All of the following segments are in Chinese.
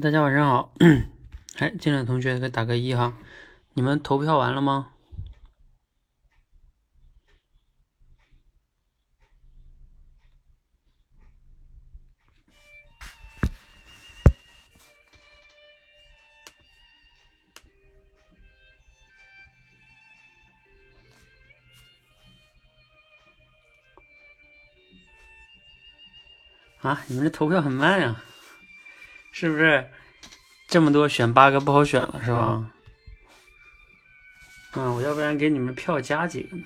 大家晚上好。哎，进来的同学可以打个一哈。你们投票完了吗？啊，你们这投票很慢呀，是不是？这么多选八个不好选了是吧？嗯，我要不然给你们票加几个呢？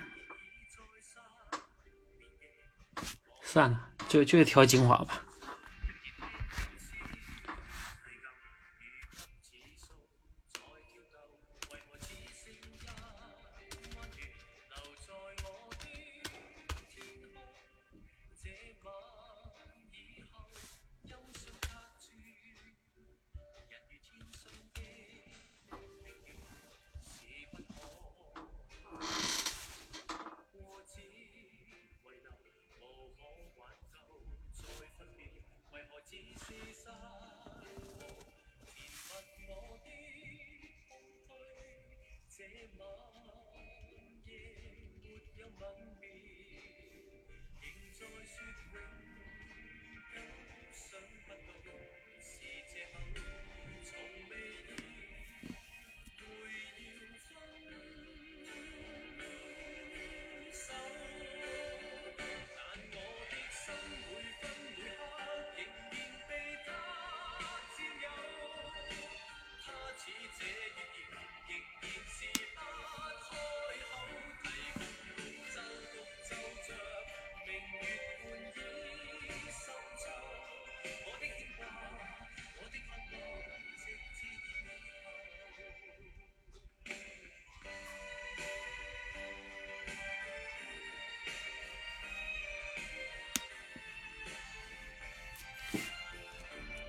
算了，就就挑精华吧。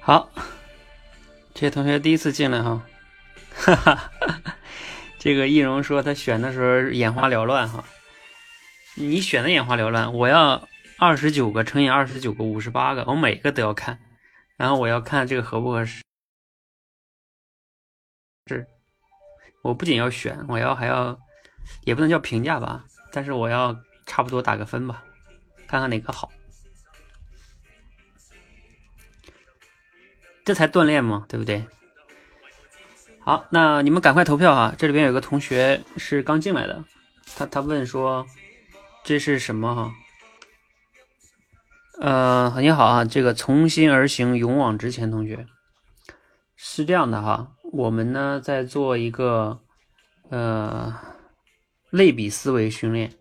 好，这些同学第一次进来哈，哈哈，这个易容说他选的时候眼花缭乱哈，你选的眼花缭乱，我要二十九个乘以二十九个五十八个，我每个都要看，然后我要看这个合不合适，是，我不仅要选，我要还要，也不能叫评价吧，但是我要差不多打个分吧，看看哪个好。这才锻炼嘛，对不对？好，那你们赶快投票啊！这里边有个同学是刚进来的，他他问说这是什么哈？呃，你好啊，这个从心而行，勇往直前同学是这样的哈。我们呢在做一个呃类比思维训练。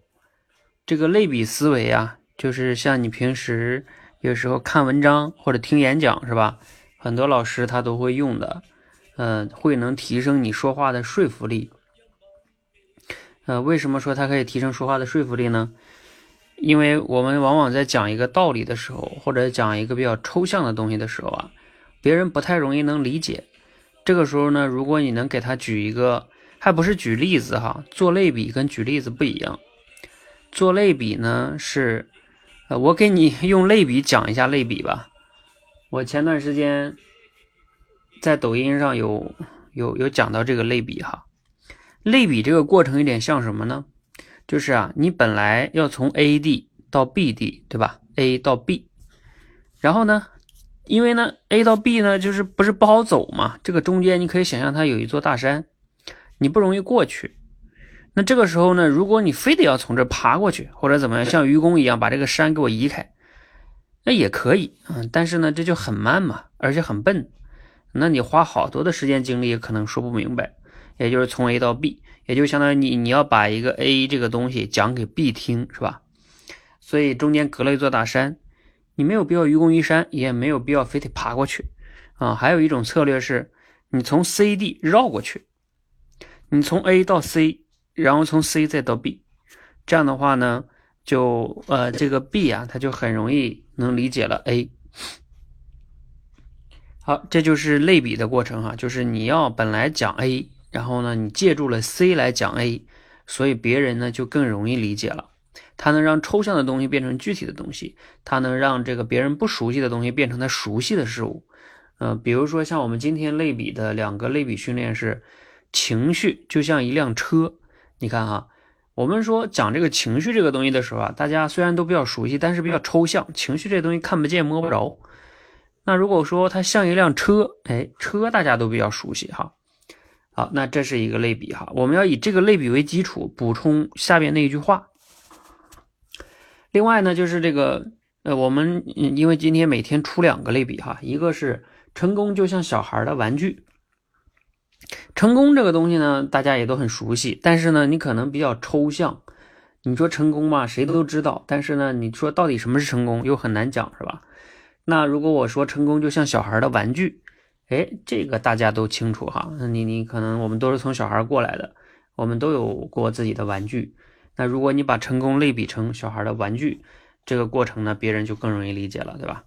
这个类比思维啊，就是像你平时有时候看文章或者听演讲是吧？很多老师他都会用的，嗯，会能提升你说话的说服力。呃，为什么说它可以提升说话的说服力呢？因为我们往往在讲一个道理的时候，或者讲一个比较抽象的东西的时候啊，别人不太容易能理解。这个时候呢，如果你能给他举一个，还不是举例子哈，做类比跟举例子不一样。做类比呢是，呃，我给你用类比讲一下类比吧。我前段时间在抖音上有有有讲到这个类比哈，类比这个过程有点像什么呢？就是啊，你本来要从 A 地到 B 地，对吧？A 到 B，然后呢，因为呢 A 到 B 呢就是不是不好走嘛，这个中间你可以想象它有一座大山，你不容易过去。那这个时候呢，如果你非得要从这爬过去，或者怎么样，像愚公一样把这个山给我移开。那也可以，嗯，但是呢，这就很慢嘛，而且很笨，那你花好多的时间精力可能说不明白，也就是从 A 到 B，也就相当于你你要把一个 A 这个东西讲给 B 听，是吧？所以中间隔了一座大山，你没有必要愚公移山，也没有必要非得爬过去，啊，还有一种策略是，你从 C D 绕过去，你从 A 到 C，然后从 C 再到 B，这样的话呢？就呃，这个 B 啊，它就很容易能理解了 A。好，这就是类比的过程哈，就是你要本来讲 A，然后呢，你借助了 C 来讲 A，所以别人呢就更容易理解了。它能让抽象的东西变成具体的东西，它能让这个别人不熟悉的东西变成他熟悉的事物。呃，比如说像我们今天类比的两个类比训练是情绪就像一辆车，你看哈，我们说讲这个情绪这个东西的时候啊，大家虽然都比较熟悉，但是比较抽象，情绪这东西看不见摸不着。那如果说它像一辆车，哎，车大家都比较熟悉哈。好，那这是一个类比哈，我们要以这个类比为基础补充下边那一句话。另外呢，就是这个呃，我们因为今天每天出两个类比哈，一个是。成功就像小孩的玩具。成功这个东西呢，大家也都很熟悉，但是呢，你可能比较抽象。你说成功嘛，谁都知道，但是呢，你说到底什么是成功，又很难讲，是吧？那如果我说成功就像小孩的玩具，哎，这个大家都清楚哈。那你你可能我们都是从小孩过来的，我们都有过自己的玩具。那如果你把成功类比成小孩的玩具，这个过程呢，别人就更容易理解了，对吧？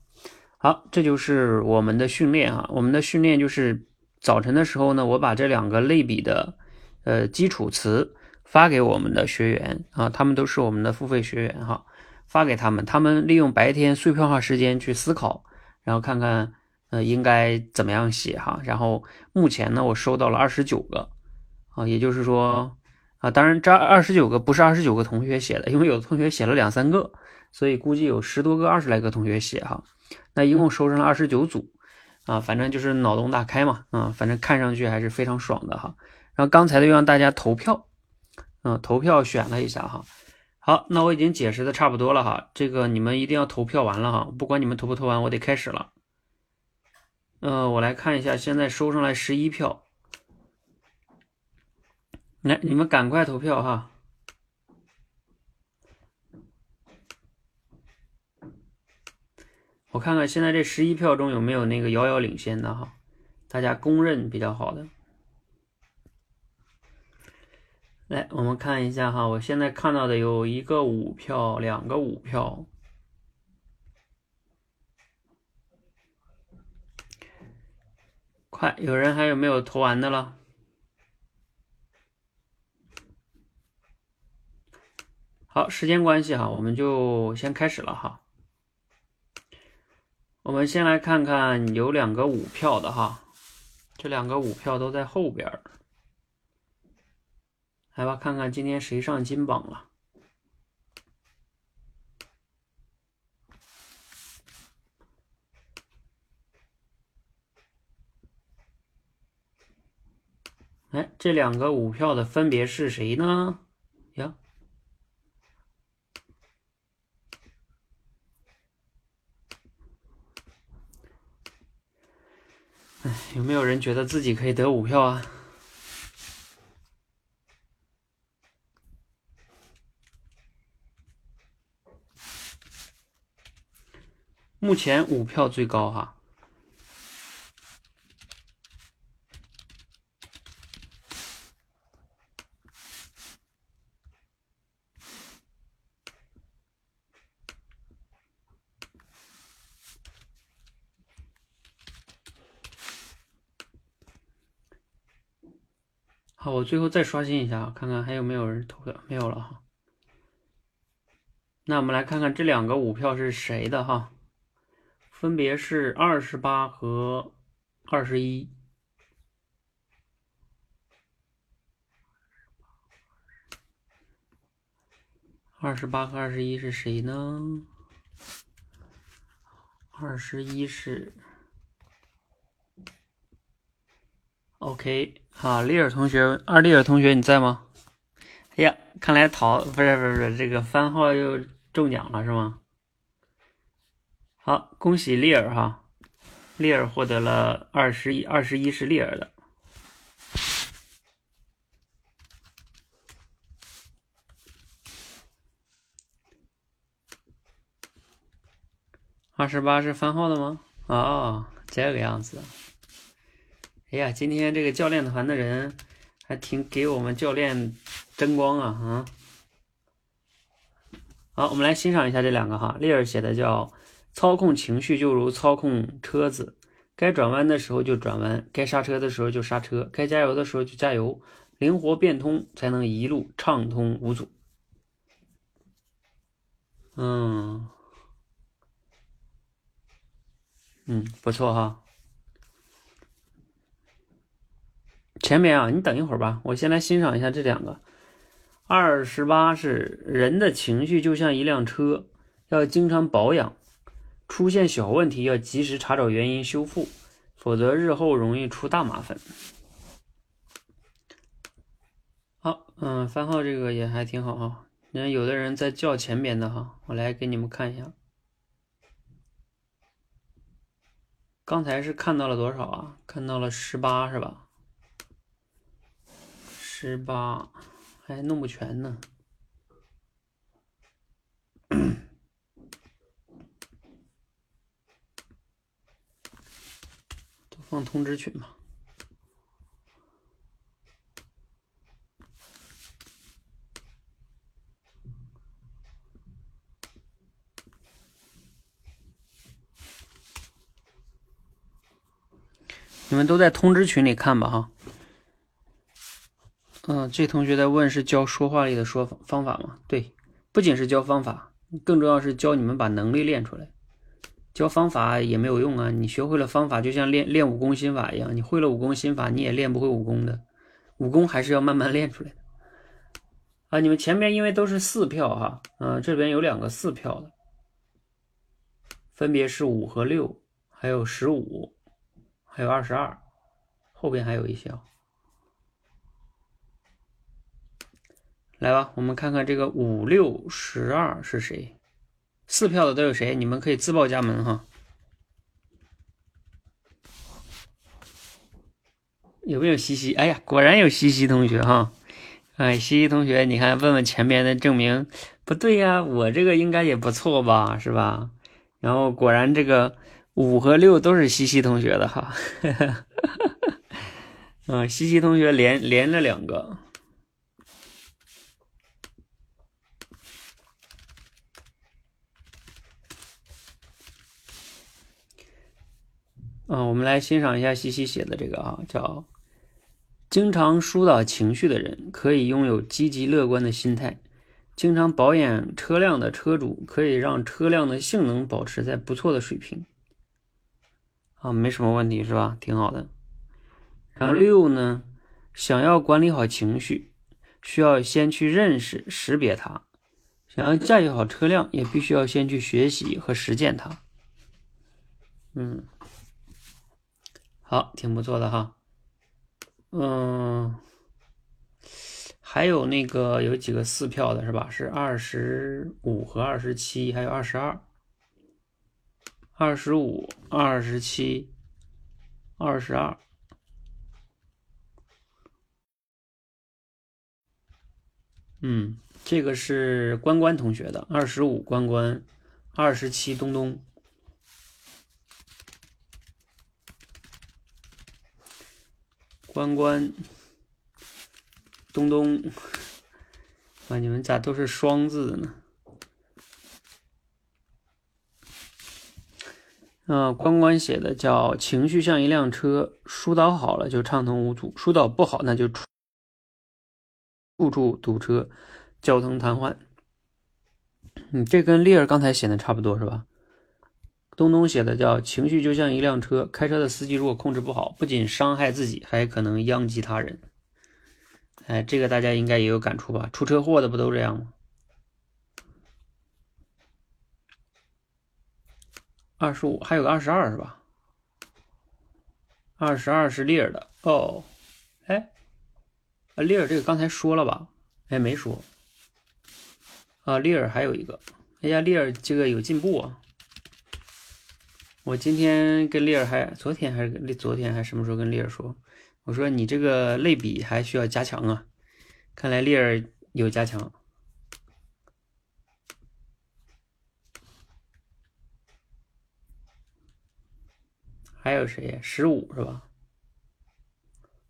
好，这就是我们的训练啊。我们的训练就是早晨的时候呢，我把这两个类比的呃基础词发给我们的学员啊，他们都是我们的付费学员哈，发给他们，他们利用白天碎片化时间去思考，然后看看呃应该怎么样写哈。然后目前呢，我收到了二十九个啊，也就是说啊，当然这二十九个不是二十九个同学写的，因为有的同学写了两三个，所以估计有十多个、二十来个同学写哈。那一共收上了二十九组，啊，反正就是脑洞大开嘛，啊，反正看上去还是非常爽的哈。然后刚才的又让大家投票，嗯，投票选了一下哈。好，那我已经解释的差不多了哈，这个你们一定要投票完了哈，不管你们投不投完，我得开始了。嗯，我来看一下，现在收上来十一票，来，你们赶快投票哈。我看看现在这十一票中有没有那个遥遥领先的哈，大家公认比较好的。来，我们看一下哈，我现在看到的有一个五票，两个五票。快，有人还有没有投完的了？好，时间关系哈，我们就先开始了哈。我们先来看看有两个五票的哈，这两个五票都在后边儿。来吧，看看今天谁上金榜了。哎，这两个五票的分别是谁呢？呀？有没有人觉得自己可以得五票啊？目前五票最高哈。我最后再刷新一下，看看还有没有人投票，没有了哈。那我们来看看这两个五票是谁的哈，分别是二十八和二十一。二十八和二十一是谁呢？二十一是。OK，好，丽尔同学，二丽尔同学你在吗？哎呀，看来淘不是不是不是这个番号又中奖了是吗？好，恭喜丽尔哈，丽尔获得了二十一，二十一是丽尔的，二十八是番号的吗？哦，这个样子。哎呀，今天这个教练团的人还挺给我们教练争光啊！啊，好，我们来欣赏一下这两个哈。丽儿写的叫“操控情绪就如操控车子，该转弯的时候就转弯，该刹车的时候就刹车，该加油的时候就加油，灵活变通，才能一路畅通无阻。”嗯，嗯，不错哈。前面啊，你等一会儿吧，我先来欣赏一下这两个。二十八是人的情绪就像一辆车，要经常保养，出现小问题要及时查找原因修复，否则日后容易出大麻烦。好，嗯，番号这个也还挺好哈。你看，有的人在叫前边的哈，我来给你们看一下。刚才是看到了多少啊？看到了十八是吧？十八。还弄不全呢，都放通知群吧。你们都在通知群里看吧，哈。嗯，这同学在问是教说话力的说方法吗？对，不仅是教方法，更重要是教你们把能力练出来。教方法也没有用啊，你学会了方法，就像练练武功心法一样，你会了武功心法，你也练不会武功的。武功还是要慢慢练出来的。啊，你们前面因为都是四票哈，嗯，这边有两个四票的，分别是五和六，还有十五，还有二十二，后边还有一些。来吧，我们看看这个五六十二是谁？四票的都有谁？你们可以自报家门哈。有没有西西？哎呀，果然有西西同学哈！哎，西西同学，你看，问问前面的证明不对呀，我这个应该也不错吧，是吧？然后果然这个五和六都是西西同学的哈。嗯，西西同学连连了两个。嗯，我们来欣赏一下西西写的这个啊，叫“经常疏导情绪的人可以拥有积极乐观的心态，经常保养车辆的车主可以让车辆的性能保持在不错的水平。”啊，没什么问题是吧？挺好的。然后六呢，想要管理好情绪，需要先去认识、识别它；想要驾驭好车辆，也必须要先去学习和实践它。嗯。好，挺不错的哈，嗯，还有那个有几个四票的是吧？是二十五和二十七，还有二十二，二十五、二十七、二十二，嗯，这个是关关同学的，二十五关关，二十七东东。关关，东东，啊，你们咋都是双字呢？啊，关关写的叫“情绪像一辆车，疏导好了就畅通无阻，疏导不好那就处处堵车，交通瘫痪。”嗯，这跟丽儿刚才写的差不多是吧？东东写的叫“情绪就像一辆车，开车的司机如果控制不好，不仅伤害自己，还可能殃及他人。”哎，这个大家应该也有感触吧？出车祸的不都这样吗？二十五，还有个二十二是吧？二十二是丽儿的哦。哎，啊，丽儿这个刚才说了吧？哎，没说。啊，丽儿还有一个。哎呀，丽儿这个有进步啊。我今天跟丽儿还，昨天还是昨天还什么时候跟丽儿说，我说你这个类比还需要加强啊，看来丽儿有加强。还有谁？十五是吧？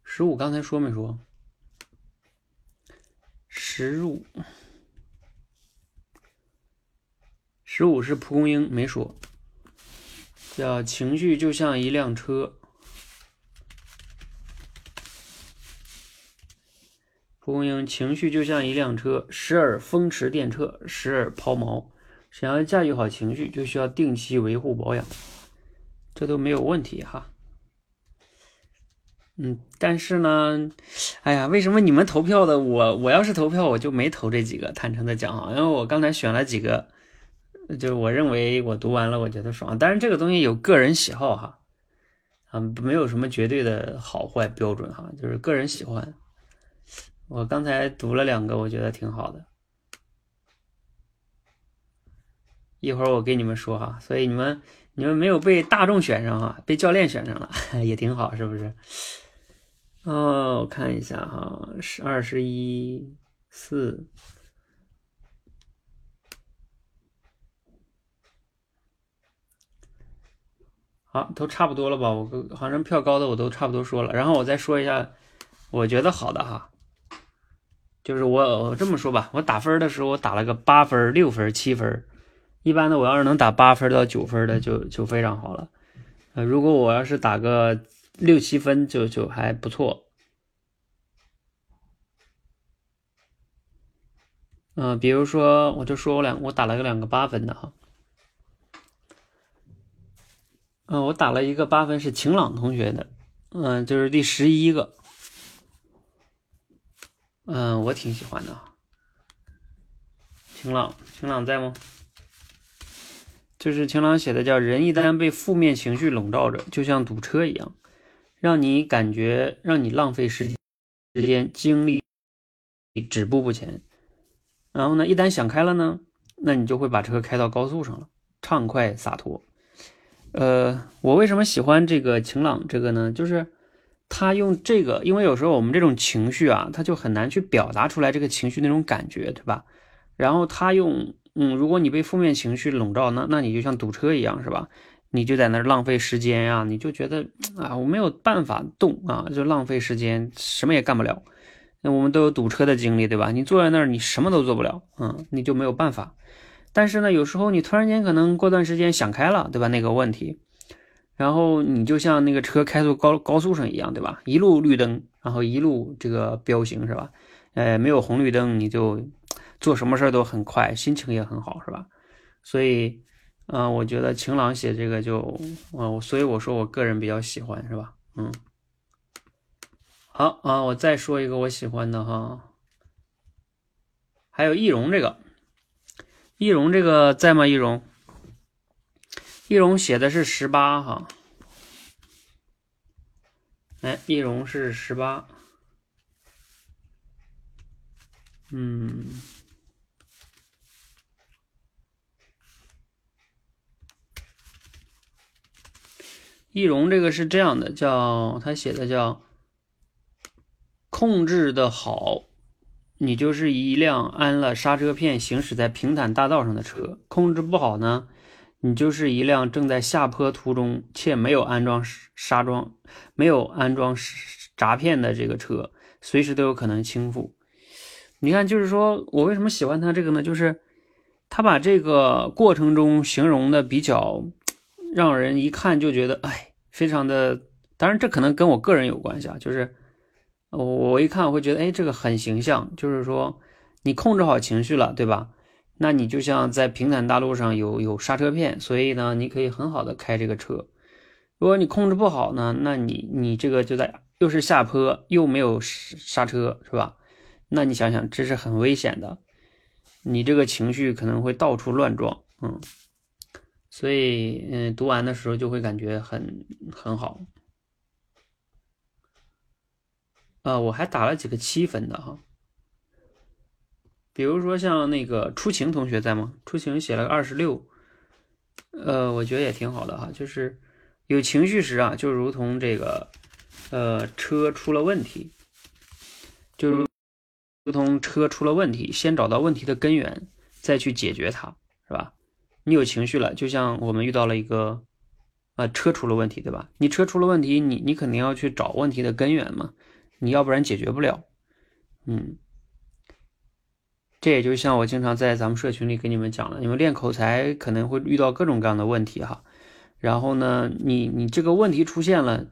十五刚才说没说？十五，十五是蒲公英没说。叫情绪就像一辆车，蒲公英情绪就像一辆车，时而风驰电掣，时而抛锚。想要驾驭好情绪，就需要定期维护保养，这都没有问题哈。嗯，但是呢，哎呀，为什么你们投票的我我要是投票我就没投这几个？坦诚的讲啊，因为我刚才选了几个，就是我认为我读完了我觉得爽，但是这个东西有个人喜好哈，啊，没有什么绝对的好坏标准哈，就是个人喜欢。我刚才读了两个，我觉得挺好的，一会儿我给你们说哈，所以你们你们没有被大众选上哈，被教练选上了 也挺好，是不是？哦，我看一下哈，是二十一四，好，都差不多了吧？我好像票高的我都差不多说了，然后我再说一下我觉得好的哈，就是我我这么说吧，我打分的时候我打了个八分、六分、七分，一般的我要是能打八分到九分的就就非常好了，呃，如果我要是打个六七分就就还不错。嗯，比如说，我就说我两，我打了个两个八分的哈。嗯，我打了一个八分是晴朗同学的，嗯，就是第十一个。嗯，我挺喜欢的。晴朗，晴朗在吗？就是晴朗写的叫“人一旦被负面情绪笼罩着，就像堵车一样，让你感觉让你浪费时间、时间、精力，止步不前。”然后呢，一旦想开了呢，那你就会把车开到高速上了，畅快洒脱。呃，我为什么喜欢这个晴朗这个呢？就是他用这个，因为有时候我们这种情绪啊，他就很难去表达出来这个情绪那种感觉，对吧？然后他用，嗯，如果你被负面情绪笼罩，那那你就像堵车一样，是吧？你就在那儿浪费时间呀，你就觉得啊，我没有办法动啊，就浪费时间，什么也干不了。那我们都有堵车的经历，对吧？你坐在那儿，你什么都做不了，嗯，你就没有办法。但是呢，有时候你突然间可能过段时间想开了，对吧？那个问题，然后你就像那个车开到高高速上一样，对吧？一路绿灯，然后一路这个彪行，是吧？呃，没有红绿灯，你就做什么事儿都很快，心情也很好，是吧？所以，嗯，我觉得晴朗写这个就，嗯，所以我说我个人比较喜欢，是吧？嗯。好啊，我再说一个我喜欢的哈，还有易容这个，易容这个在吗？易容，易容写的是十八哈，哎，易容是十八，嗯，易容这个是这样的，叫他写的叫。控制的好，你就是一辆安了刹车片行驶在平坦大道上的车；控制不好呢，你就是一辆正在下坡途中且没有安装刹装、没有安装闸片的这个车，随时都有可能倾覆。你看，就是说我为什么喜欢他这个呢？就是他把这个过程中形容的比较让人一看就觉得，哎，非常的。当然，这可能跟我个人有关系啊，就是。我我一看我会觉得，哎，这个很形象，就是说你控制好情绪了，对吧？那你就像在平坦大路上有有刹车片，所以呢，你可以很好的开这个车。如果你控制不好呢，那你你这个就在又是下坡又没有刹车，是吧？那你想想，这是很危险的，你这个情绪可能会到处乱撞，嗯。所以，嗯，读完的时候就会感觉很很好。呃，我还打了几个七分的哈，比如说像那个出晴同学在吗？出晴写了个二十六，呃，我觉得也挺好的哈，就是有情绪时啊，就如同这个呃车出了问题，就如如同车出了问题，先找到问题的根源，再去解决它，是吧？你有情绪了，就像我们遇到了一个啊车出了问题，对吧？你车出了问题，你你肯定要去找问题的根源嘛。你要不然解决不了，嗯，这也就像我经常在咱们社群里跟你们讲的，你们练口才可能会遇到各种各样的问题哈，然后呢，你你这个问题出现了，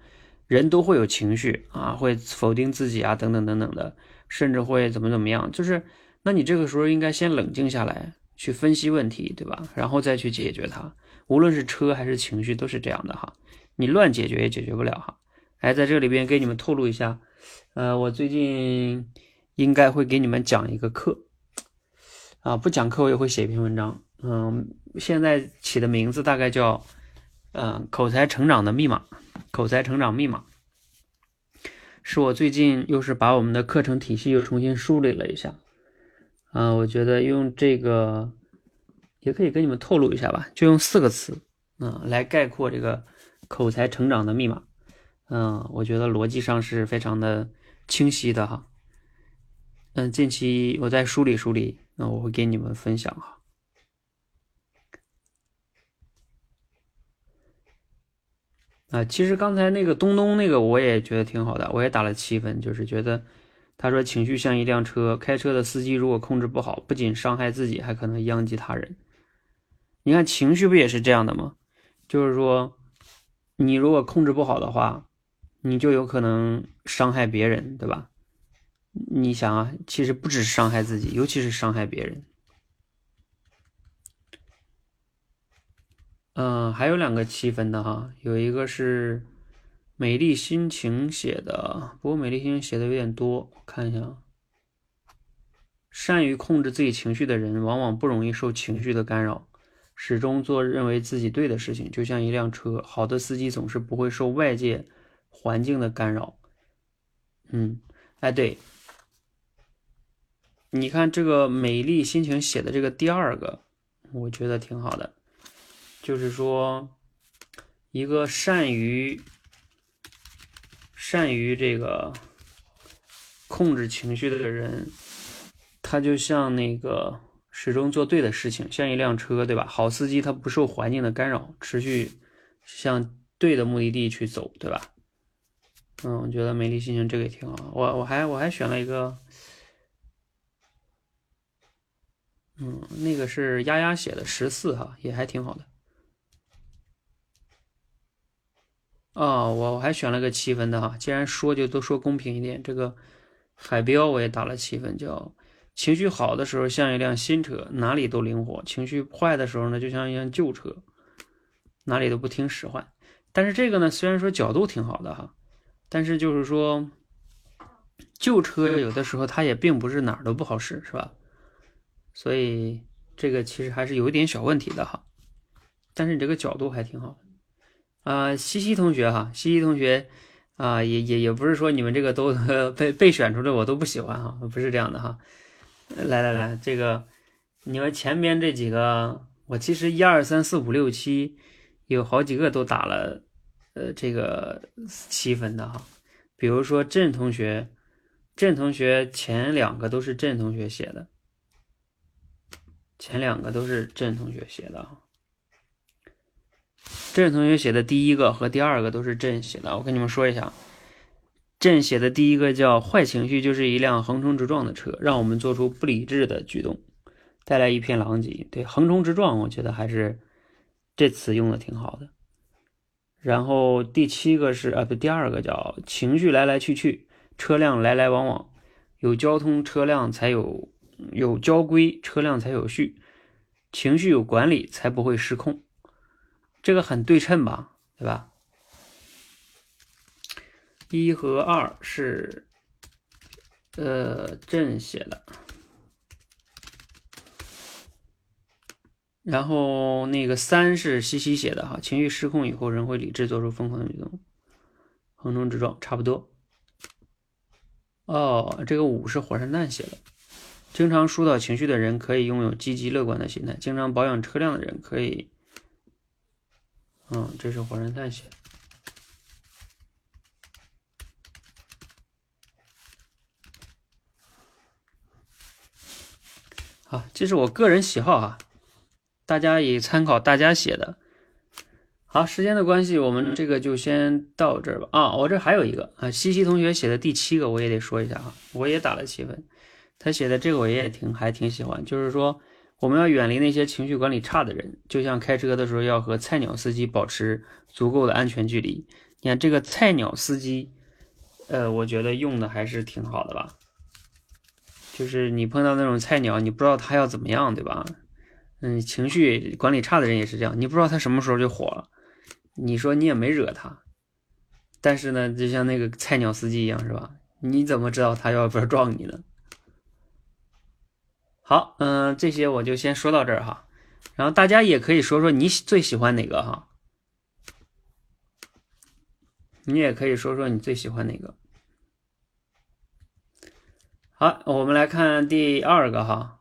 人都会有情绪啊，会否定自己啊，等等等等的，甚至会怎么怎么样，就是，那你这个时候应该先冷静下来，去分析问题，对吧？然后再去解决它，无论是车还是情绪都是这样的哈，你乱解决也解决不了哈。哎，在这里边给你们透露一下，呃，我最近应该会给你们讲一个课，啊，不讲课我也会写一篇文章，嗯，现在起的名字大概叫，嗯，口才成长的密码，口才成长密码，是我最近又是把我们的课程体系又重新梳理了一下，啊，我觉得用这个也可以跟你们透露一下吧，就用四个词，嗯，来概括这个口才成长的密码。嗯，我觉得逻辑上是非常的清晰的哈。嗯，近期我再梳理梳理，那我会给你们分享哈。啊，其实刚才那个东东那个我也觉得挺好的，我也打了七分，就是觉得他说情绪像一辆车，开车的司机如果控制不好，不仅伤害自己，还可能殃及他人。你看情绪不也是这样的吗？就是说，你如果控制不好的话。你就有可能伤害别人，对吧？你想啊，其实不只是伤害自己，尤其是伤害别人。嗯，还有两个七分的哈，有一个是美丽心情写的，不过美丽心情写的有点多，看一下。善于控制自己情绪的人，往往不容易受情绪的干扰，始终做认为自己对的事情，就像一辆车。好的司机总是不会受外界。环境的干扰，嗯，哎，对，你看这个美丽心情写的这个第二个，我觉得挺好的，就是说，一个善于善于这个控制情绪的人，他就像那个始终做对的事情，像一辆车，对吧？好司机他不受环境的干扰，持续向对的目的地去走，对吧？嗯，我觉得美丽心情这个也挺好。我我还我还选了一个，嗯，那个是丫丫写的十四哈，也还挺好的。哦，我我还选了个七分的哈。既然说就都说公平一点，这个海标我也打了七分，叫情绪好的时候像一辆新车，哪里都灵活；情绪坏的时候呢，就像一辆旧车，哪里都不听使唤。但是这个呢，虽然说角度挺好的哈。但是就是说，旧车有的时候它也并不是哪儿都不好使，是吧？所以这个其实还是有一点小问题的哈。但是你这个角度还挺好的啊，西西同学哈，西西同学啊，也也也不是说你们这个都 被被选出来我都不喜欢哈，不是这样的哈。来来来，这个你们前边这几个，我其实一二三四五六七有好几个都打了。呃，这个七分的哈，比如说郑同学，郑同学前两个都是郑同学写的，前两个都是郑同学写的哈。郑同学写的第一个和第二个都是郑写的，我跟你们说一下，郑写的第一个叫“坏情绪就是一辆横冲直撞的车，让我们做出不理智的举动，带来一片狼藉”。对，横冲直撞，我觉得还是这词用的挺好的。然后第七个是啊，不，第二个叫情绪来来去去，车辆来来往往，有交通车辆才有有交规，车辆才有序，情绪有管理才不会失控，这个很对称吧，对吧？一和二是呃朕写的。然后那个三是西西写的哈，情绪失控以后，人会理智做出疯狂的举动，横冲直撞，差不多。哦，这个五是火山蛋写的，经常疏导情绪的人可以拥有积极乐观的心态，经常保养车辆的人可以，嗯，这是火山蛋写的。好，这是我个人喜好哈。大家也参考大家写的，好，时间的关系，我们这个就先到这儿吧。啊，我这还有一个啊，西西同学写的第七个，我也得说一下哈，我也打了七分。他写的这个我也挺还挺喜欢，就是说我们要远离那些情绪管理差的人，就像开车的时候要和菜鸟司机保持足够的安全距离。你看这个菜鸟司机，呃，我觉得用的还是挺好的吧。就是你碰到那种菜鸟，你不知道他要怎么样，对吧？嗯，情绪管理差的人也是这样，你不知道他什么时候就火了。你说你也没惹他，但是呢，就像那个菜鸟司机一样，是吧？你怎么知道他要不要撞你呢？好，嗯，这些我就先说到这儿哈。然后大家也可以说说你最喜欢哪个哈？你也可以说说你最喜欢哪个。好，我们来看第二个哈。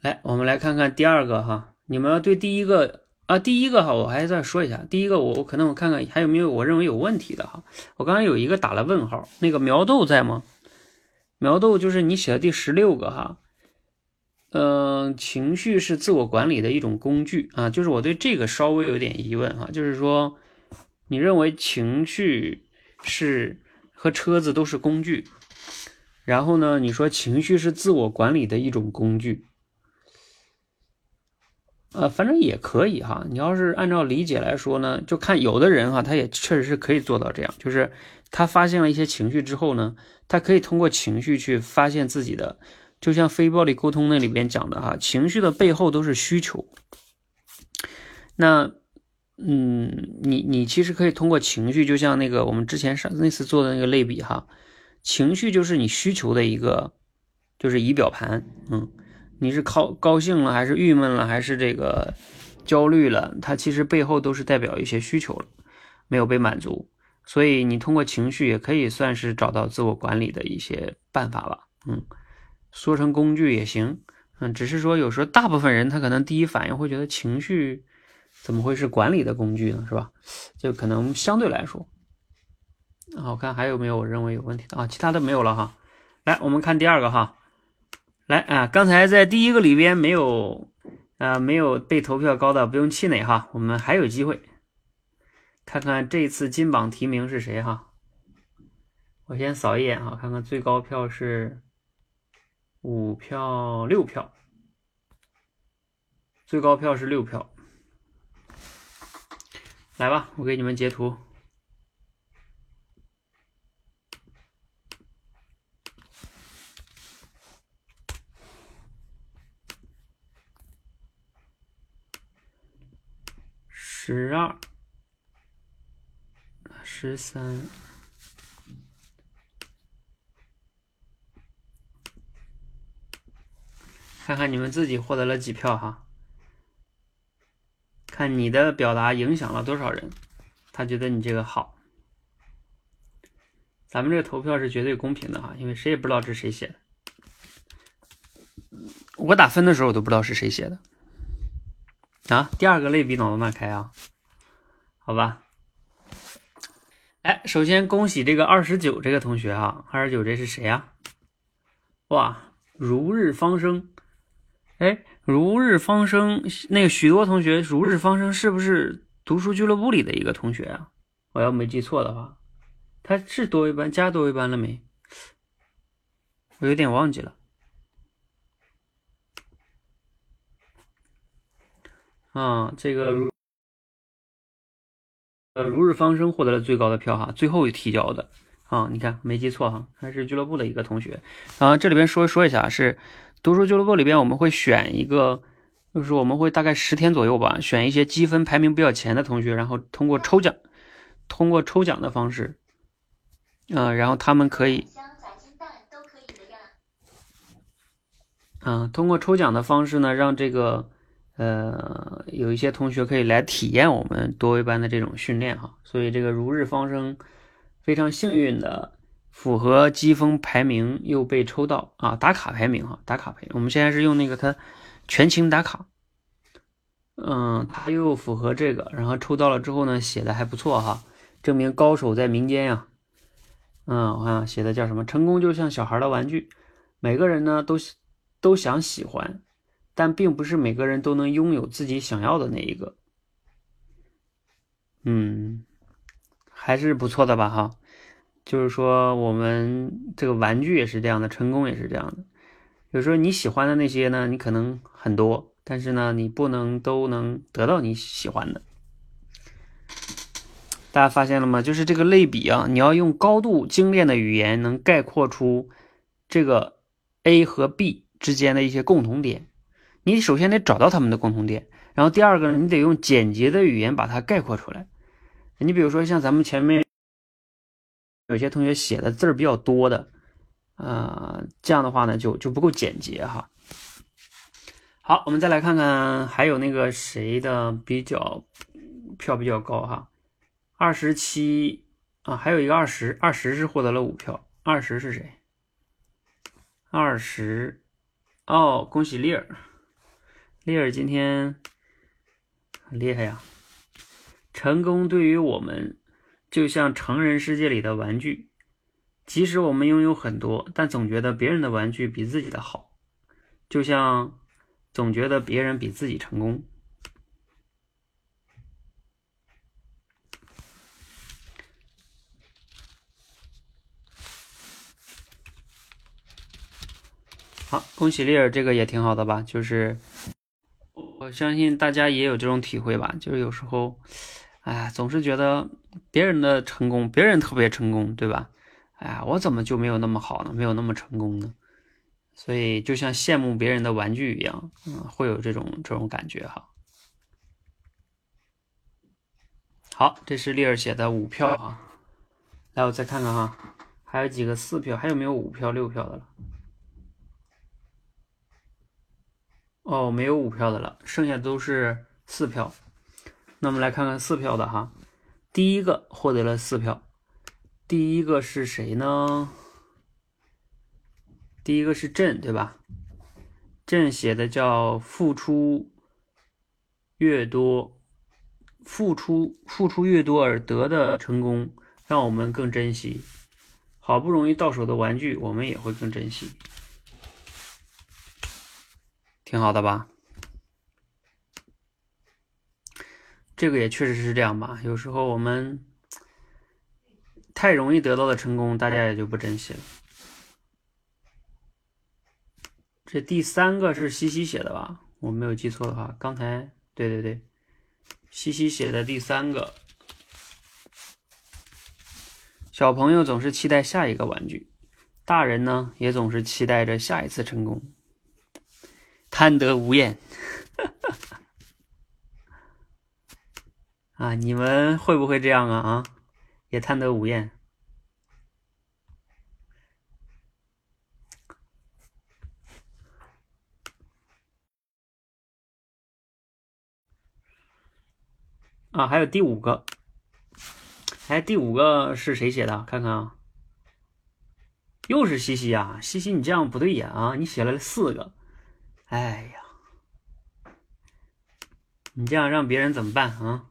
来，我们来看看第二个哈。你们要对第一个啊，第一个哈，我还再说一下。第一个，我我可能我看看还有没有我认为有问题的哈。我刚刚有一个打了问号，那个苗豆在吗？苗豆就是你写的第十六个哈。嗯，情绪是自我管理的一种工具啊，就是我对这个稍微有点疑问哈，就是说你认为情绪？是和车子都是工具，然后呢？你说情绪是自我管理的一种工具，呃，反正也可以哈。你要是按照理解来说呢，就看有的人哈，他也确实是可以做到这样，就是他发现了一些情绪之后呢，他可以通过情绪去发现自己的，就像非暴力沟通那里边讲的哈，情绪的背后都是需求。那。嗯，你你其实可以通过情绪，就像那个我们之前上那次做的那个类比哈，情绪就是你需求的一个，就是仪表盘。嗯，你是高高兴了，还是郁闷了，还是这个焦虑了？它其实背后都是代表一些需求了，没有被满足。所以你通过情绪也可以算是找到自我管理的一些办法吧。嗯，说成工具也行。嗯，只是说有时候大部分人他可能第一反应会觉得情绪。怎么会是管理的工具呢？是吧？就可能相对来说，啊，我看还有没有我认为有问题的啊？其他的没有了哈。来，我们看第二个哈。来啊，刚才在第一个里边没有啊，没有被投票高的不用气馁哈，我们还有机会。看看这次金榜题名是谁哈？我先扫一眼哈，看看最高票是五票六票，最高票是六票。来吧，我给你们截图。十二、十三，看看你们自己获得了几票哈。看你的表达影响了多少人，他觉得你这个好。咱们这个投票是绝对公平的哈，因为谁也不知道这是谁写的。我打分的时候我都不知道是谁写的。啊，第二个类比脑洞大开啊，好吧。哎，首先恭喜这个二十九这个同学哈，二十九这是谁呀？哇，如日方升，哎。如日方升，那个许多同学，如日方升是不是读书俱乐部里的一个同学啊？我要没记错的话，他是多维班加多维班了没？我有点忘记了。啊，这个呃，如日方升获得了最高的票哈，最后提交的啊，你看没记错哈，还是俱乐部的一个同学啊。这里边说说一下是。读书俱乐部里边，我们会选一个，就是我们会大概十天左右吧，选一些积分排名比较前的同学，然后通过抽奖，通过抽奖的方式，嗯，然后他们可以，嗯，通过抽奖的方式呢，让这个呃有一些同学可以来体验我们多维班的这种训练哈，所以这个如日方升，非常幸运的。符合积分排名又被抽到啊，打卡排名哈，打卡排名。我们现在是用那个他全勤打卡，嗯，他又符合这个，然后抽到了之后呢，写的还不错哈，证明高手在民间呀。嗯，我看写的叫什么？成功就像小孩的玩具，每个人呢都都想喜欢，但并不是每个人都能拥有自己想要的那一个。嗯，还是不错的吧哈。就是说，我们这个玩具也是这样的，成功也是这样的。有时候你喜欢的那些呢，你可能很多，但是呢，你不能都能得到你喜欢的。大家发现了吗？就是这个类比啊，你要用高度精炼的语言，能概括出这个 A 和 B 之间的一些共同点。你首先得找到他们的共同点，然后第二个呢，你得用简洁的语言把它概括出来。你比如说像咱们前面有些同学写的字儿比较多的，呃，这样的话呢就就不够简洁哈。好，我们再来看看还有那个谁的比较票比较高哈，二十七啊，还有一个二十二十是获得了五票，二十是谁？二十哦，恭喜丽儿，丽儿今天很厉害呀。成功对于我们就像成人世界里的玩具，即使我们拥有很多，但总觉得别人的玩具比自己的好，就像总觉得别人比自己成功。好，恭喜丽儿，这个也挺好的吧？就是我相信大家也有这种体会吧，就是有时候。哎，总是觉得别人的成功，别人特别成功，对吧？哎呀，我怎么就没有那么好呢？没有那么成功呢？所以就像羡慕别人的玩具一样，嗯，会有这种这种感觉哈。好，这是丽儿写的五票啊。来，我再看看哈，还有几个四票，还有没有五票、六票的了？哦，没有五票的了，剩下都是四票。那我们来看看四票的哈，第一个获得了四票，第一个是谁呢？第一个是朕，对吧？朕写的叫付出越多，付出付出越多而得的成功，让我们更珍惜。好不容易到手的玩具，我们也会更珍惜，挺好的吧？这个也确实是这样吧，有时候我们太容易得到的成功，大家也就不珍惜了。这第三个是西西写的吧？我没有记错的话，刚才对对对，西西写的第三个。小朋友总是期待下一个玩具，大人呢也总是期待着下一次成功，贪得无厌。啊，你们会不会这样啊？啊，也贪得无厌啊！还有第五个，哎，第五个是谁写的？看看啊，又是西西啊！西西，你这样不对呀！啊，你写了四个，哎呀，你这样让别人怎么办啊？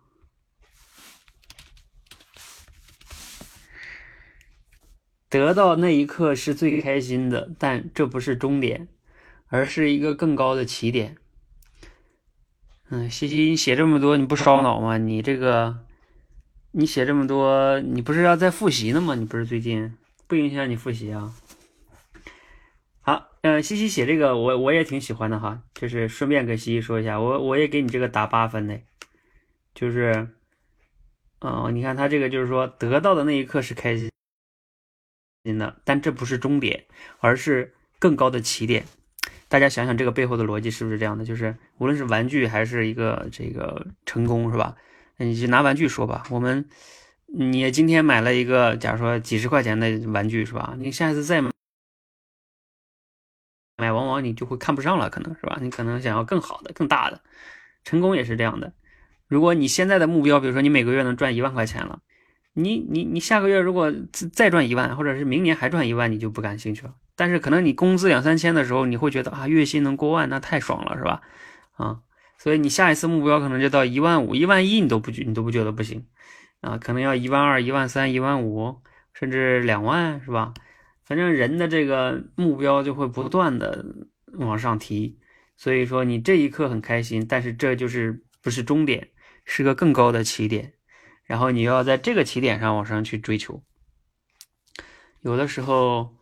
得到那一刻是最开心的，但这不是终点，而是一个更高的起点。嗯，西西，你写这么多，你不烧脑吗？你这个，你写这么多，你不是要在复习呢吗？你不是最近不影响你复习啊？好，嗯，西西写这个，我我也挺喜欢的哈，就是顺便跟西西说一下，我我也给你这个打八分的，就是，嗯，你看他这个就是说，得到的那一刻是开心。的，但这不是终点，而是更高的起点。大家想想这个背后的逻辑是不是这样的？就是无论是玩具还是一个这个成功，是吧？你就拿玩具说吧，我们你今天买了一个，假如说几十块钱的玩具，是吧？你下次再买，你就会看不上了，可能是吧？你可能想要更好的、更大的。成功也是这样的。如果你现在的目标，比如说你每个月能赚一万块钱了。你你你下个月如果再赚一万，或者是明年还赚一万，你就不感兴趣了。但是可能你工资两三千的时候，你会觉得啊，月薪能过万，那太爽了，是吧？啊，所以你下一次目标可能就到一万五、一万一，你都不觉你都不觉得不行啊，可能要一万二、一万三、一万五，甚至两万，是吧？反正人的这个目标就会不断的往上提。所以说你这一刻很开心，但是这就是不是终点，是个更高的起点。然后你要在这个起点上往上去追求，有的时候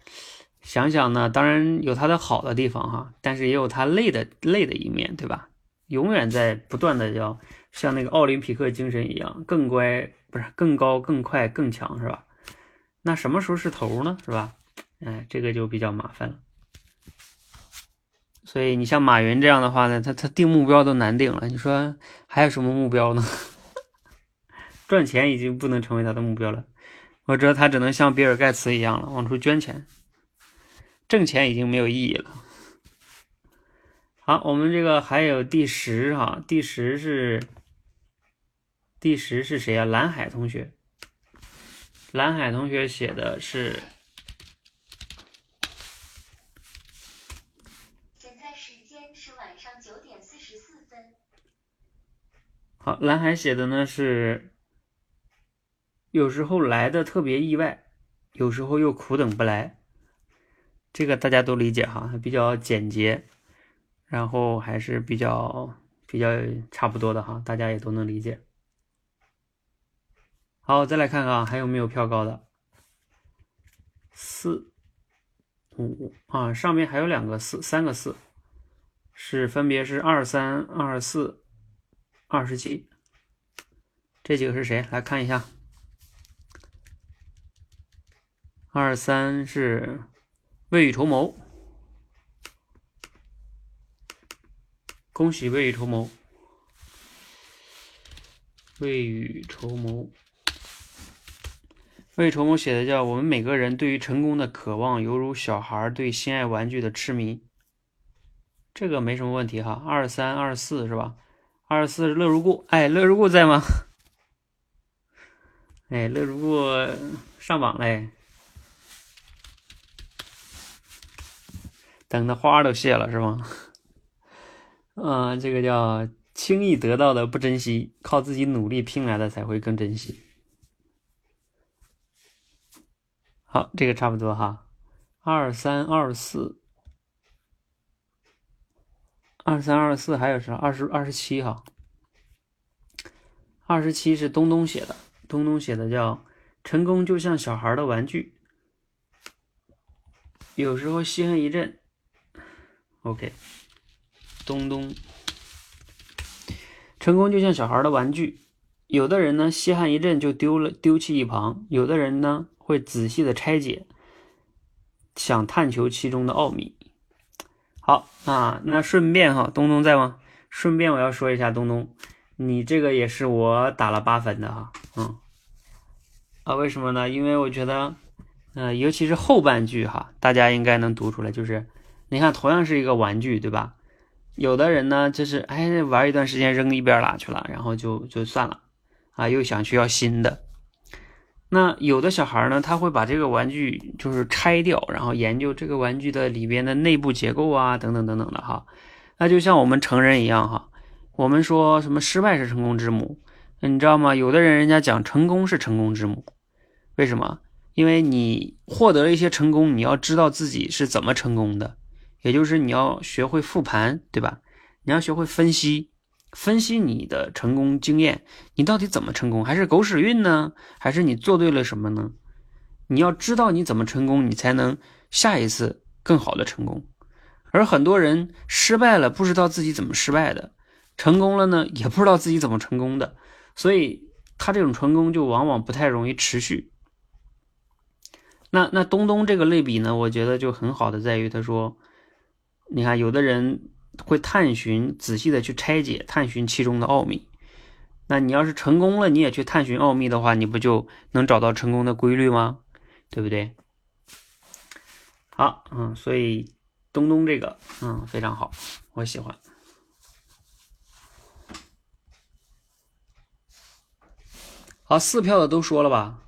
想想呢，当然有它的好的地方哈，但是也有它累的累的一面，对吧？永远在不断的要像那个奥林匹克精神一样，更乖不是更高、更快、更强，是吧？那什么时候是头呢？是吧？哎，这个就比较麻烦了。所以你像马云这样的话呢，他他定目标都难定了。你说还有什么目标呢？赚钱已经不能成为他的目标了。我知道他只能像比尔盖茨一样了，往出捐钱，挣钱已经没有意义了。好，我们这个还有第十哈，第十是第十是谁啊？蓝海同学，蓝海同学写的是。现在时间是晚上九点四十四分。好，蓝海写的呢是。有时候来的特别意外，有时候又苦等不来，这个大家都理解哈，比较简洁，然后还是比较比较差不多的哈，大家也都能理解。好，再来看看还有没有票高的，四五啊，上面还有两个四，三个四，是分别是二三二四二十七，这几个是谁？来看一下。二三是未雨绸缪，恭喜未雨绸缪，未雨绸缪，未雨绸缪写的叫我们每个人对于成功的渴望，犹如小孩对心爱玩具的痴迷。这个没什么问题哈，二三二四是吧？二十四乐如故，哎，乐如故在吗？哎，乐如故上榜嘞。等的花都谢了是吗？嗯，这个叫轻易得到的不珍惜，靠自己努力拼来的才会更珍惜。好，这个差不多哈。二三二四，二三二四还有啥？二十二十七哈。二十七是东东写的，东东写的叫成功就像小孩的玩具，有时候稀罕一阵。OK，东东，成功就像小孩的玩具，有的人呢稀罕一阵就丢了，丢弃一旁；有的人呢会仔细的拆解，想探求其中的奥秘。好啊，那顺便哈，东东在吗？顺便我要说一下，东东，你这个也是我打了八分的哈，嗯，啊，为什么呢？因为我觉得，嗯，尤其是后半句哈，大家应该能读出来，就是。你看，同样是一个玩具，对吧？有的人呢，就是哎玩一段时间扔一边拉去了，然后就就算了，啊，又想去要新的。那有的小孩呢，他会把这个玩具就是拆掉，然后研究这个玩具的里边的内部结构啊，等等等等的哈。那就像我们成人一样哈，我们说什么失败是成功之母，你知道吗？有的人人家讲成功是成功之母，为什么？因为你获得了一些成功，你要知道自己是怎么成功的。也就是你要学会复盘，对吧？你要学会分析，分析你的成功经验，你到底怎么成功？还是狗屎运呢？还是你做对了什么呢？你要知道你怎么成功，你才能下一次更好的成功。而很多人失败了，不知道自己怎么失败的；成功了呢，也不知道自己怎么成功的。所以他这种成功就往往不太容易持续。那那东东这个类比呢，我觉得就很好的在于他说。你看，有的人会探寻、仔细的去拆解、探寻其中的奥秘。那你要是成功了，你也去探寻奥秘的话，你不就能找到成功的规律吗？对不对？好，嗯，所以东东这个，嗯，非常好，我喜欢。好，四票的都说了吧？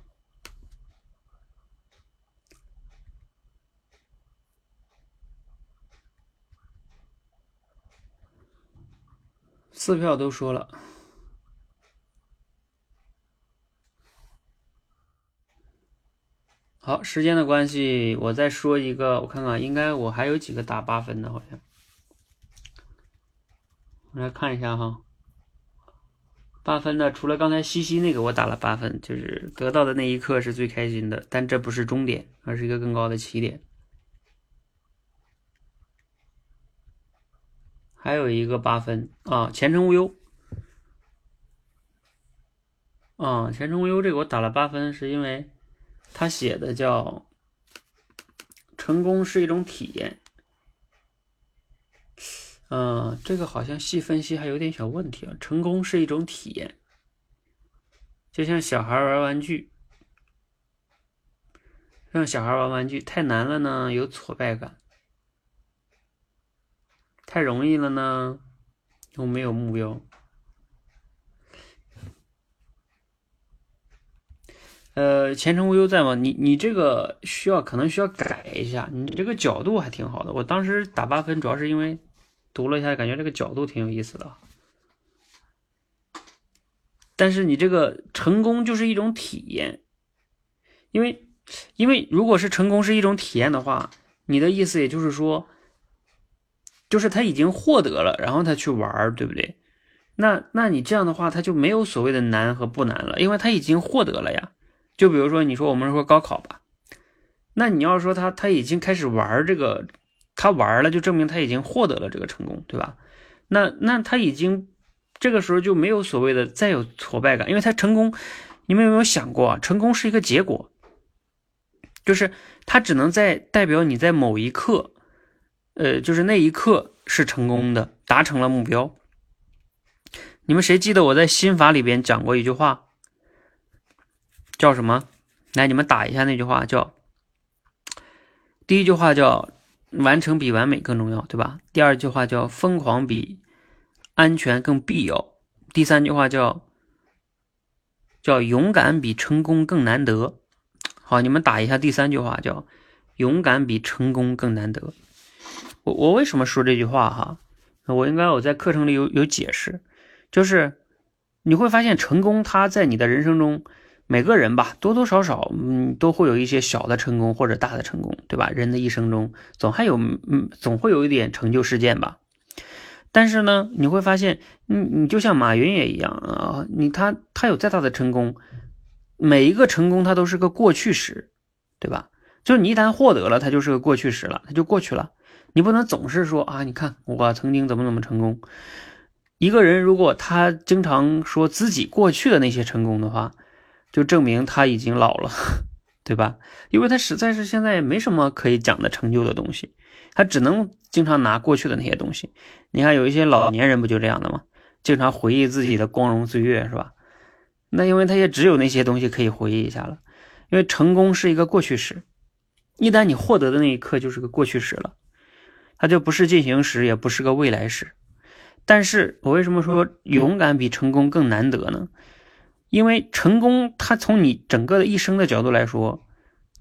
四票都说了，好，时间的关系，我再说一个，我看看，应该我还有几个打八分的，好像，我来看一下哈，八分的除了刚才西西那个我打了八分，就是得到的那一刻是最开心的，但这不是终点，而是一个更高的起点。还有一个八分啊，前程无忧啊，前程无忧这个我打了八分，是因为他写的叫成功是一种体验，嗯，这个好像细分析还有点小问题啊。成功是一种体验，就像小孩玩玩具，让小孩玩玩具太难了呢，有挫败感；太容易了呢，又没有目标。呃，前程无忧在吗？你你这个需要可能需要改一下，你这个角度还挺好的。我当时打八分，主要是因为读了一下，感觉这个角度挺有意思的。但是你这个成功就是一种体验，因为因为如果是成功是一种体验的话，你的意思也就是说，就是他已经获得了，然后他去玩，对不对？那那你这样的话，他就没有所谓的难和不难了，因为他已经获得了呀。就比如说，你说我们说高考吧，那你要说他他已经开始玩这个，他玩了就证明他已经获得了这个成功，对吧？那那他已经这个时候就没有所谓的再有挫败感，因为他成功。你们有没有想过？成功是一个结果，就是他只能在代表你在某一刻，呃，就是那一刻是成功的，达成了目标。你们谁记得我在心法里边讲过一句话？叫什么？来，你们打一下那句话，叫第一句话叫完成比完美更重要，对吧？第二句话叫疯狂比安全更必要。第三句话叫叫勇敢比成功更难得。好，你们打一下第三句话，叫勇敢比成功更难得。我我为什么说这句话哈？我应该我在课程里有有解释，就是你会发现成功它在你的人生中。每个人吧，多多少少，嗯，都会有一些小的成功或者大的成功，对吧？人的一生中总还有，嗯，总会有一点成就事件吧。但是呢，你会发现，你你就像马云也一样啊，你他他有再大的成功，每一个成功他都是个过去时，对吧？就是你一旦获得了，它就是个过去时了，它就过去了。你不能总是说啊，你看我曾经怎么怎么成功。一个人如果他经常说自己过去的那些成功的话，就证明他已经老了，对吧？因为他实在是现在没什么可以讲的成就的东西，他只能经常拿过去的那些东西。你看有一些老年人不就这样的吗？经常回忆自己的光荣岁月，是吧？那因为他也只有那些东西可以回忆一下了。因为成功是一个过去时，一旦你获得的那一刻就是个过去时了，它就不是进行时，也不是个未来时。但是我为什么说勇敢比成功更难得呢？因为成功，它从你整个的一生的角度来说，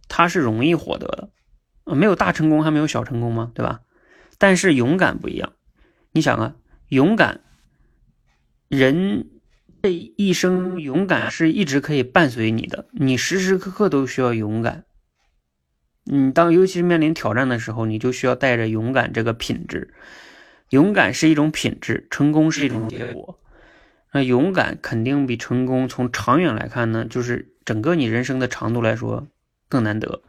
它是容易获得的，没有大成功，还没有小成功吗？对吧？但是勇敢不一样，你想啊，勇敢，人这一生勇敢是一直可以伴随你的，你时时刻刻都需要勇敢。你当尤其是面临挑战的时候，你就需要带着勇敢这个品质。勇敢是一种品质，成功是一种结果。那勇敢肯定比成功从长远来看呢，就是整个你人生的长度来说更难得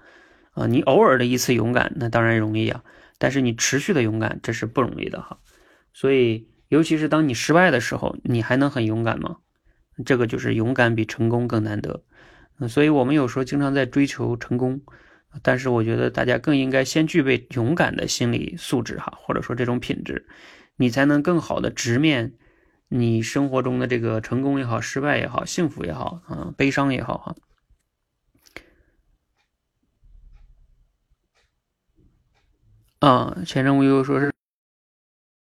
啊！你偶尔的一次勇敢，那当然容易啊，但是你持续的勇敢，这是不容易的哈。所以，尤其是当你失败的时候，你还能很勇敢吗？这个就是勇敢比成功更难得。所以我们有时候经常在追求成功，但是我觉得大家更应该先具备勇敢的心理素质哈，或者说这种品质，你才能更好的直面。你生活中的这个成功也好，失败也好，幸福也好，啊，悲伤也好，哈，啊，前程无忧说是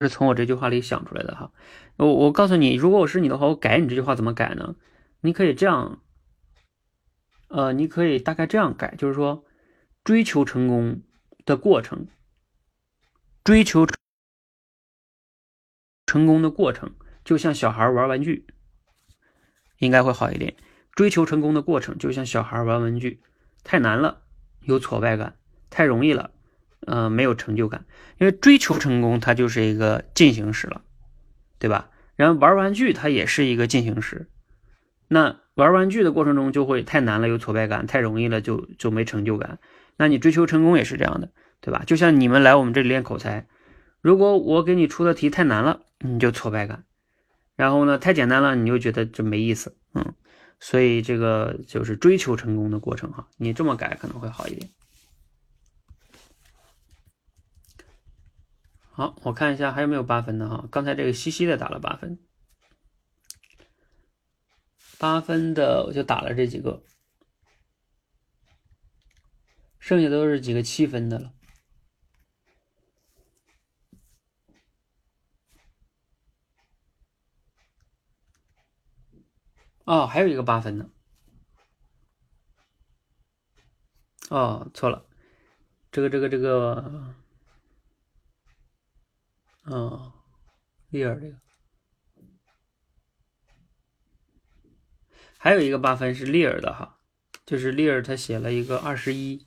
是从我这句话里想出来的哈。我我告诉你，如果我是你的话，我改你这句话怎么改呢？你可以这样，呃，你可以大概这样改，就是说，追求成功的过程，追求成功的过程。就像小孩玩玩具，应该会好一点。追求成功的过程就像小孩玩玩具，太难了有挫败感，太容易了，嗯，没有成就感。因为追求成功它就是一个进行时了，对吧？然后玩玩具它也是一个进行时。那玩玩具的过程中就会太难了有挫败感，太容易了就就没成就感。那你追求成功也是这样的，对吧？就像你们来我们这里练口才，如果我给你出的题太难了，你就挫败感。然后呢，太简单了，你就觉得这没意思，嗯，所以这个就是追求成功的过程哈，你这么改可能会好一点。好，我看一下还有没有八分的哈。刚才这个西西的打了八分，八分的我就打了这几个，剩下都是几个七分的了。哦，还有一个八分的。哦，错了，这个这个这个，哦，利尔这个，还有一个八分是利尔的哈，就是利尔他写了一个二十一，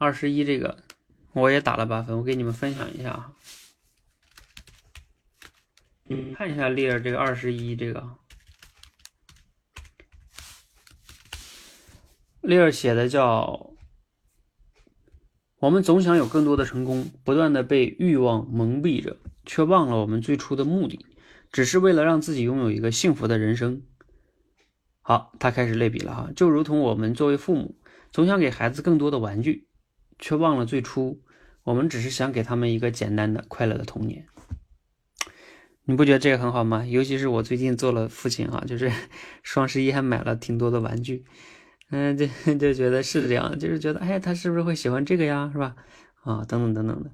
二十一这个我也打了八分，我给你们分享一下哈，看一下利尔这个二十一这个。利尔写的叫：“我们总想有更多的成功，不断的被欲望蒙蔽着，却忘了我们最初的目的，只是为了让自己拥有一个幸福的人生。”好，他开始类比了哈，就如同我们作为父母，总想给孩子更多的玩具，却忘了最初我们只是想给他们一个简单的、快乐的童年。你不觉得这个很好吗？尤其是我最近做了父亲啊，就是 双十一还买了挺多的玩具。嗯，就 就觉得是这样，就是觉得，哎，他是不是会喜欢这个呀，是吧？啊，等等等等的，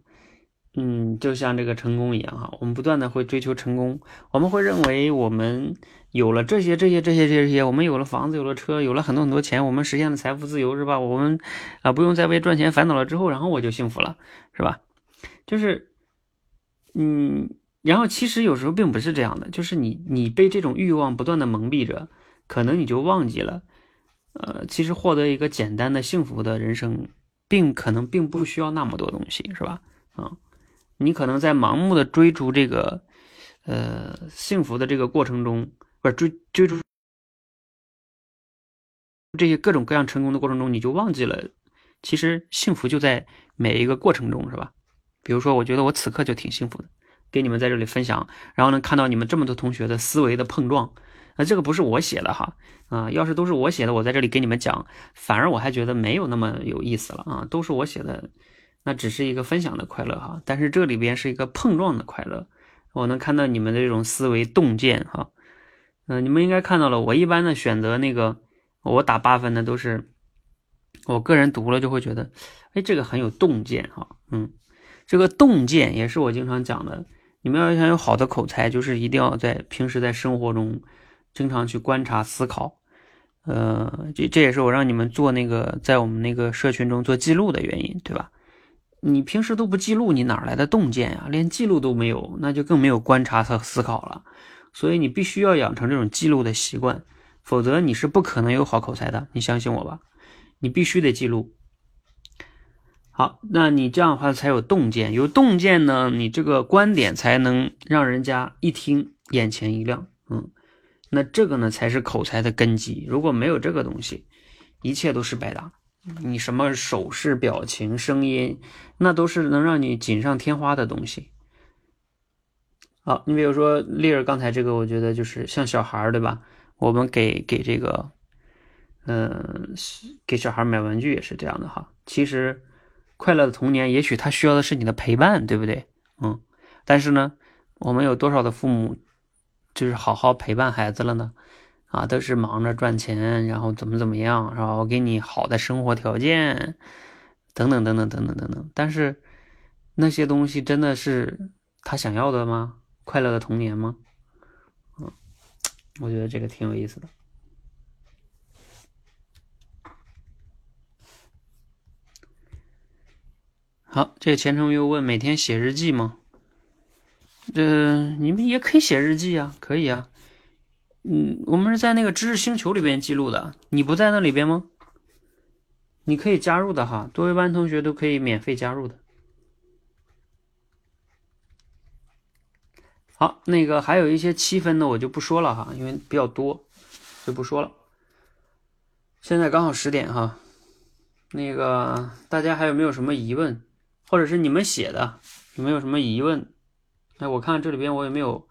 嗯，就像这个成功一样哈，我们不断的会追求成功，我们会认为我们有了这些这些这些这些，我们有了房子，有了车，有了很多很多钱，我们实现了财富自由，是吧？我们啊，不用再为赚钱烦恼了之后，然后我就幸福了，是吧？就是，嗯，然后其实有时候并不是这样的，就是你你被这种欲望不断的蒙蔽着，可能你就忘记了。呃，其实获得一个简单的幸福的人生，并可能并不需要那么多东西，是吧？啊，你可能在盲目的追逐这个，呃，幸福的这个过程中，不是追追逐这些各种各样成功的过程中，你就忘记了，其实幸福就在每一个过程中，是吧？比如说，我觉得我此刻就挺幸福的，给你们在这里分享，然后能看到你们这么多同学的思维的碰撞。那这个不是我写的哈，啊，要是都是我写的，我在这里给你们讲，反而我还觉得没有那么有意思了啊，都是我写的，那只是一个分享的快乐哈，但是这里边是一个碰撞的快乐，我能看到你们的这种思维洞见哈，嗯，你们应该看到了，我一般的选择那个，我打八分的都是，我个人读了就会觉得，哎，这个很有洞见哈，嗯，这个洞见也是我经常讲的，你们要想有好的口才，就是一定要在平时在生活中。经常去观察思考，呃，这这也是我让你们做那个在我们那个社群中做记录的原因，对吧？你平时都不记录，你哪来的洞见呀？连记录都没有，那就更没有观察和思考了。所以你必须要养成这种记录的习惯，否则你是不可能有好口才的。你相信我吧，你必须得记录。好，那你这样的话才有洞见，有洞见呢，你这个观点才能让人家一听眼前一亮，嗯。那这个呢，才是口才的根基。如果没有这个东西，一切都是白搭。你什么手势、表情、声音，那都是能让你锦上添花的东西。好，你比如说丽儿刚才这个，我觉得就是像小孩儿，对吧？我们给给这个，嗯，给小孩买玩具也是这样的哈。其实，快乐的童年，也许他需要的是你的陪伴，对不对？嗯。但是呢，我们有多少的父母？就是好好陪伴孩子了呢，啊，都是忙着赚钱，然后怎么怎么样，然后给你好的生活条件，等等等等等等等等。但是那些东西真的是他想要的吗？快乐的童年吗？嗯，我觉得这个挺有意思的。好，这个虔诚又问：每天写日记吗？这你们也可以写日记啊，可以啊。嗯，我们是在那个知识星球里边记录的，你不在那里边吗？你可以加入的哈，多维班同学都可以免费加入的。好，那个还有一些七分的我就不说了哈，因为比较多，就不说了。现在刚好十点哈，那个大家还有没有什么疑问，或者是你们写的有没有什么疑问？哎，我看这里边我也没有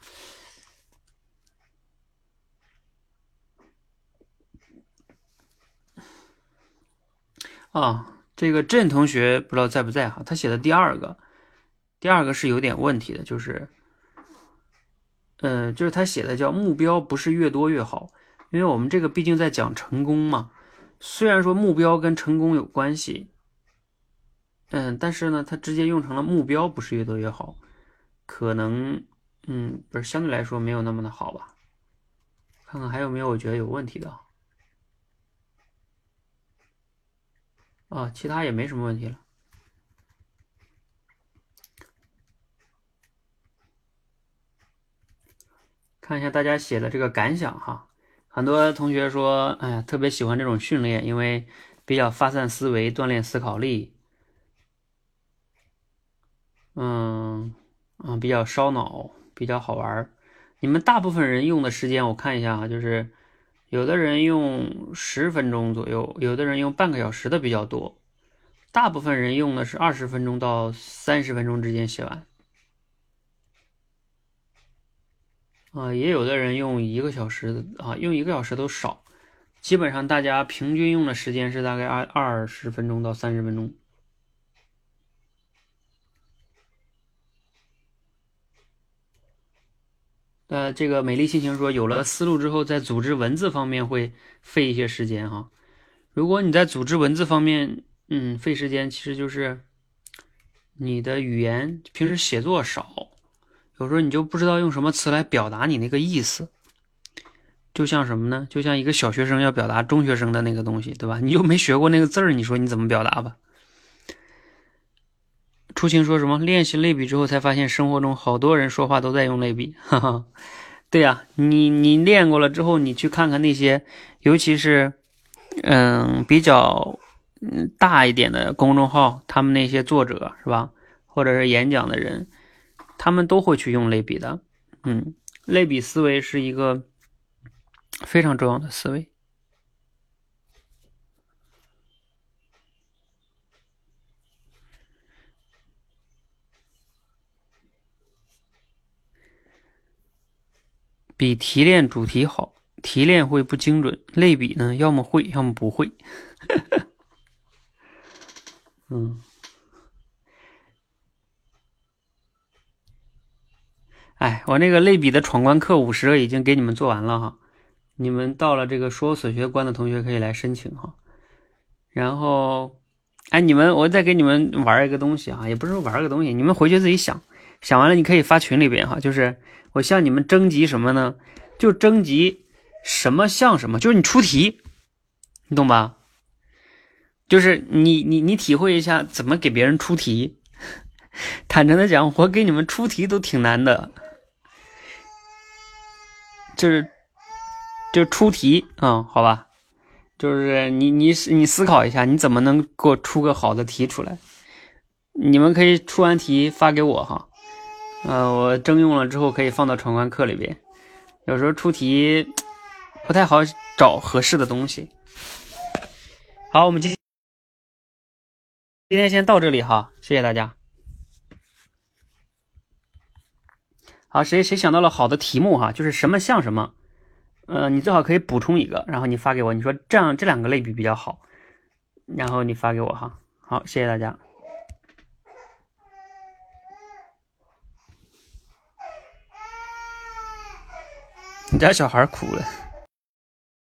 啊。这个郑同学不知道在不在哈？他写的第二个，第二个是有点问题的，就是，呃，就是他写的叫目标不是越多越好，因为我们这个毕竟在讲成功嘛。虽然说目标跟成功有关系，嗯，但是呢，他直接用成了目标不是越多越好，可能，嗯，不是相对来说没有那么的好吧？看看还有没有我觉得有问题的。啊，其他也没什么问题了。看一下大家写的这个感想哈，很多同学说，哎呀，特别喜欢这种训练，因为比较发散思维，锻炼思考力。嗯嗯，比较烧脑，比较好玩你们大部分人用的时间，我看一下啊，就是有的人用十分钟左右，有的人用半个小时的比较多，大部分人用的是二十分钟到三十分钟之间写完。啊，也有的人用一个小时啊，用一个小时都少，基本上大家平均用的时间是大概二二十分钟到三十分钟。呃，这个美丽心情说，有了思路之后，在组织文字方面会费一些时间哈。如果你在组织文字方面，嗯，费时间，其实就是你的语言平时写作少。有时候你就不知道用什么词来表达你那个意思，就像什么呢？就像一个小学生要表达中学生的那个东西，对吧？你又没学过那个字儿，你说你怎么表达吧？初晴说什么？练习类比之后才发现，生活中好多人说话都在用类比。哈哈，对呀，你你练过了之后，你去看看那些，尤其是嗯比较嗯大一点的公众号，他们那些作者是吧，或者是演讲的人。他们都会去用类比的，嗯，类比思维是一个非常重要的思维。比提炼主题好，提炼会不精准，类比呢，要么会，要么不会。嗯。哎，我那个类比的闯关课五十个已经给你们做完了哈，你们到了这个说所学关的同学可以来申请哈。然后，哎，你们我再给你们玩一个东西啊，也不是玩个东西，你们回去自己想想完了，你可以发群里边哈。就是我向你们征集什么呢？就征集什么像什么，就是你出题，你懂吧？就是你你你体会一下怎么给别人出题。坦诚的讲，我给你们出题都挺难的。就是，就出题啊，好吧，就是你你你思考一下，你怎么能给我出个好的题出来？你们可以出完题发给我哈，呃，我征用了之后可以放到闯关课里边。有时候出题不太好找合适的东西。好，我们今今天先到这里哈，谢谢大家。好，谁谁想到了好的题目哈？就是什么像什么，呃，你最好可以补充一个，然后你发给我，你说这样这两个类比比较好，然后你发给我哈。好，谢谢大家。你家小孩哭了。